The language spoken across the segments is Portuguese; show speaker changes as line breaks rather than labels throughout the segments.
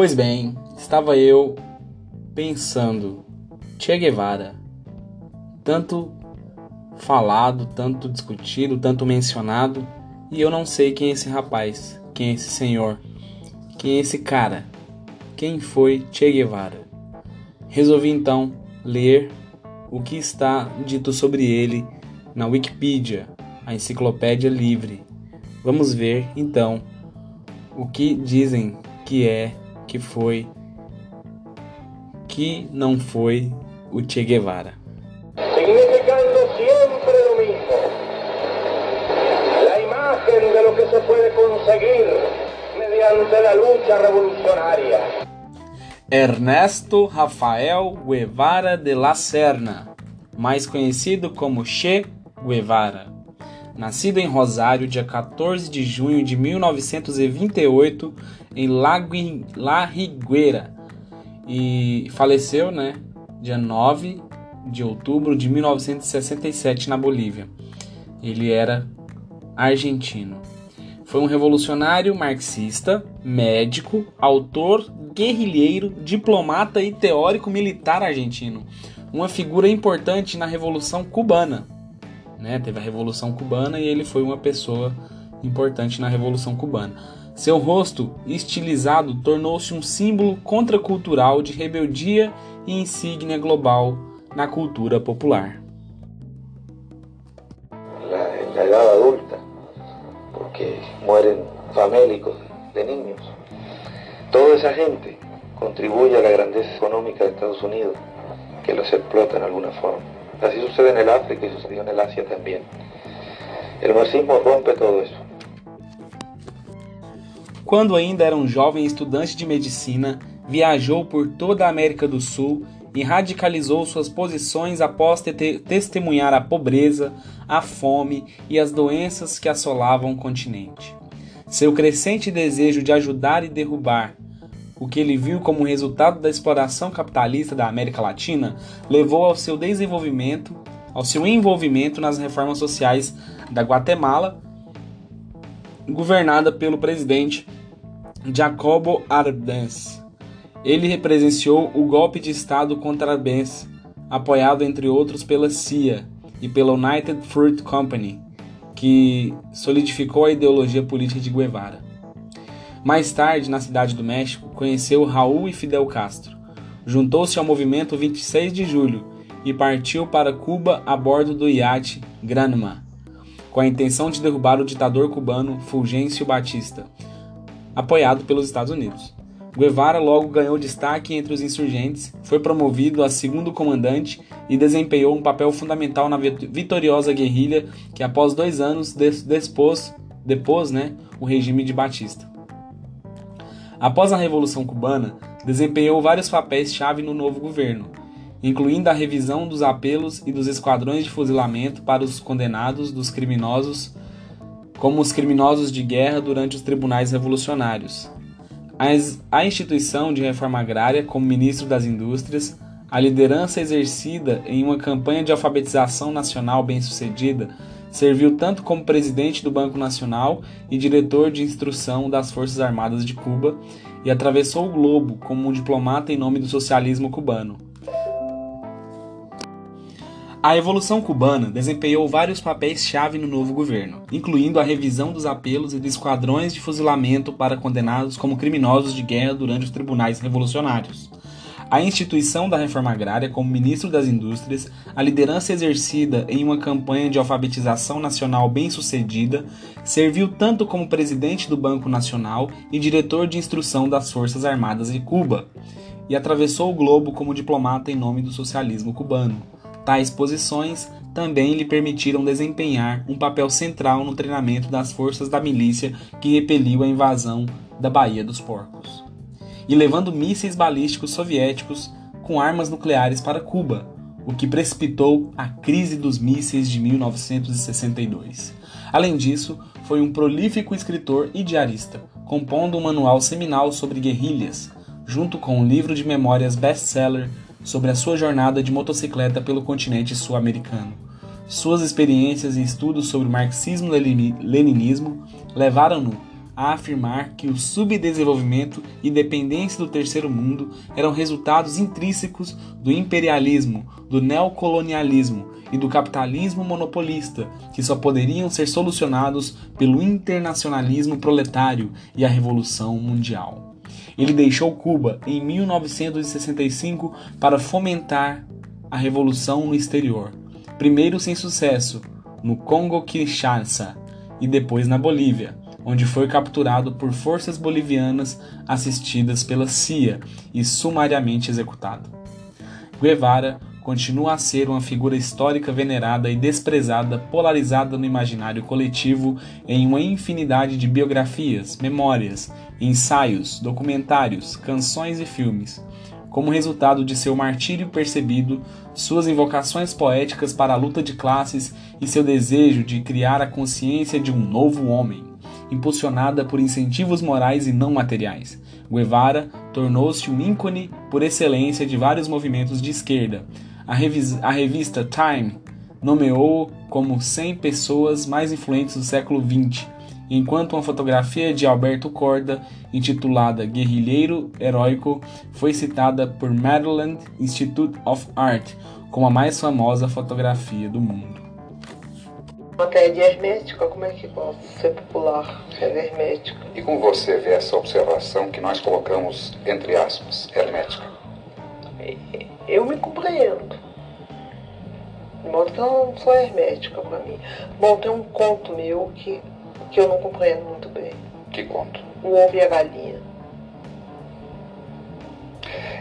Pois bem, estava eu pensando, Che Guevara, tanto falado, tanto discutido, tanto mencionado, e eu não sei quem é esse rapaz, quem é esse senhor, quem é esse cara, quem foi Che Guevara. Resolvi então ler o que está dito sobre ele na Wikipedia, a enciclopédia livre. Vamos ver então o que dizem que é, que foi, que não foi o Che Guevara.
Significando sempre lo mismo. La imagen de lo que se puede conseguir mediante la lucha revolucionaria.
Ernesto Rafael Guevara de la Serna, mais conhecido como Che Guevara. Nascido em Rosário, dia 14 de junho de 1928, em La Rigueira, e faleceu, né, dia 9 de outubro de 1967 na Bolívia. Ele era argentino. Foi um revolucionário marxista, médico, autor, guerrilheiro, diplomata e teórico militar argentino. Uma figura importante na Revolução Cubana né? Teve a Revolução Cubana e ele foi uma pessoa importante na Revolução Cubana. Seu rosto estilizado tornou-se um símbolo contracultural de rebeldia e insígnia global na cultura popular.
La, edad adulta, porque mueren famélicos de niños. Toda esa gente contribuye a la grandeza económica de Estados Unidos, que los explota en alguna forma. Así sucede en el África y sucedió en el Asia también. El marxismo rompe todo eso.
Quando ainda era um jovem estudante de medicina, viajou por toda a América do Sul e radicalizou suas posições após te testemunhar a pobreza, a fome e as doenças que assolavam o continente. Seu crescente desejo de ajudar e derrubar o que ele viu como resultado da exploração capitalista da América Latina levou ao seu desenvolvimento, ao seu envolvimento nas reformas sociais da Guatemala, governada pelo presidente Jacobo Arbenz. Ele represenciou o golpe de Estado contra Arbenz, apoiado entre outros pela CIA e pela United Fruit Company, que solidificou a ideologia política de Guevara. Mais tarde, na cidade do México, conheceu Raul e Fidel Castro. Juntou-se ao movimento 26 de julho e partiu para Cuba a bordo do iate Granma, com a intenção de derrubar o ditador cubano Fulgêncio Batista, apoiado pelos Estados Unidos. Guevara logo ganhou destaque entre os insurgentes, foi promovido a segundo comandante e desempenhou um papel fundamental na vitoriosa guerrilha que, após dois anos, despôs, depôs né, o regime de Batista. Após a Revolução Cubana, desempenhou vários papéis-chave no novo governo, incluindo a revisão dos apelos e dos esquadrões de fuzilamento para os condenados dos criminosos, como os criminosos de guerra durante os tribunais revolucionários. A instituição de reforma agrária como ministro das Indústrias, a liderança exercida em uma campanha de alfabetização nacional bem-sucedida Serviu tanto como presidente do Banco Nacional e diretor de instrução das Forças Armadas de Cuba e atravessou o globo como um diplomata em nome do socialismo cubano. A Revolução Cubana desempenhou vários papéis-chave no novo governo, incluindo a revisão dos apelos e dos esquadrões de fuzilamento para condenados como criminosos de guerra durante os tribunais revolucionários a instituição da reforma agrária como ministro das Indústrias, a liderança exercida em uma campanha de alfabetização nacional bem-sucedida, serviu tanto como presidente do Banco Nacional e diretor de instrução das Forças Armadas de Cuba, e atravessou o globo como diplomata em nome do socialismo cubano. Tais posições também lhe permitiram desempenhar um papel central no treinamento das forças da milícia que repeliu a invasão da Baía dos Porcos e levando mísseis balísticos soviéticos com armas nucleares para Cuba, o que precipitou a crise dos mísseis de 1962. Além disso, foi um prolífico escritor e diarista, compondo um manual seminal sobre guerrilhas, junto com um livro de memórias best-seller sobre a sua jornada de motocicleta pelo continente sul-americano. Suas experiências e estudos sobre marxismo-leninismo levaram-no a afirmar que o subdesenvolvimento e dependência do terceiro mundo eram resultados intrínsecos do imperialismo, do neocolonialismo e do capitalismo monopolista, que só poderiam ser solucionados pelo internacionalismo proletário e a Revolução Mundial. Ele deixou Cuba em 1965 para fomentar a revolução no exterior, primeiro sem sucesso no Congo-Kinshasa e depois na Bolívia, onde foi capturado por forças bolivianas assistidas pela CIA e sumariamente executado. Guevara continua a ser uma figura histórica venerada e desprezada, polarizada no imaginário coletivo em uma infinidade de biografias, memórias, ensaios, documentários, canções e filmes. Como resultado de seu martírio percebido, suas invocações poéticas para a luta de classes e seu desejo de criar a consciência de um novo homem, impulsionada por incentivos morais e não materiais. Guevara tornou-se um ícone por excelência de vários movimentos de esquerda, a, a revista Time nomeou como 100 pessoas mais influentes do século XX, enquanto uma fotografia de Alberto Corda, intitulada Guerrilheiro Heróico, foi citada por Maryland Institute of Art como a mais famosa fotografia do mundo.
Matéria de hermética, como é que pode ser popular ser hermética?
E como você vê essa observação que nós colocamos entre aspas, hermética?
eu me compreendo. De modo que ela não sou hermética para mim. Bom, tem um conto meu que, que eu não compreendo muito bem.
Que conto?
O ovo e a galinha.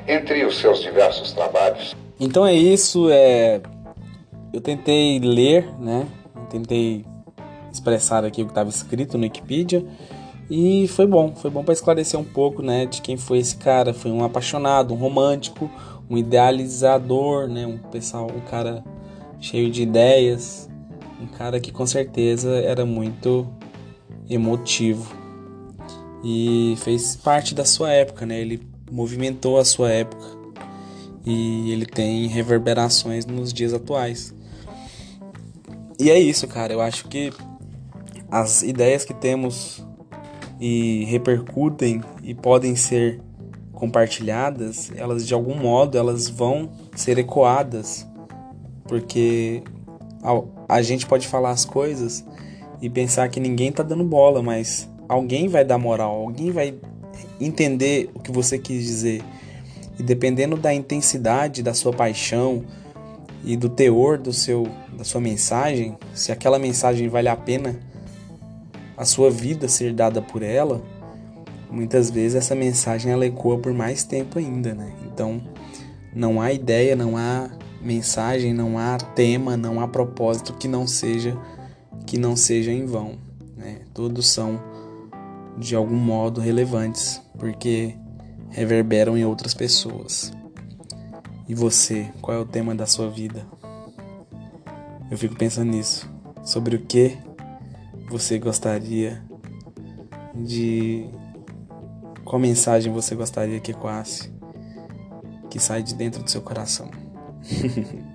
Entre os seus diversos trabalhos.
Então é isso. É... Eu tentei ler, né? Tentei expressar aqui o que estava escrito no Wikipedia. E foi bom, foi bom para esclarecer um pouco, né, de quem foi esse cara. Foi um apaixonado, um romântico, um idealizador, né? Um pessoal, um cara cheio de ideias, um cara que com certeza era muito emotivo e fez parte da sua época, né? Ele movimentou a sua época e ele tem reverberações nos dias atuais. E é isso, cara. Eu acho que as ideias que temos e repercutem e podem ser compartilhadas, elas de algum modo elas vão ser ecoadas, porque a, gente pode falar as coisas e pensar que ninguém tá dando bola, mas alguém vai dar moral, alguém vai entender o que você quis dizer. E dependendo da intensidade da sua paixão e do teor do seu da sua mensagem, se aquela mensagem vale a pena a sua vida ser dada por ela, muitas vezes essa mensagem ela ecoa por mais tempo ainda, né? Então, não há ideia, não há mensagem, não há tema, não há propósito que não seja que não seja em vão, né? Todos são de algum modo relevantes, porque reverberam em outras pessoas. E você, qual é o tema da sua vida? Eu fico pensando nisso, sobre o que você gostaria de qual mensagem você gostaria que ecoasse? Que sai de dentro do seu coração?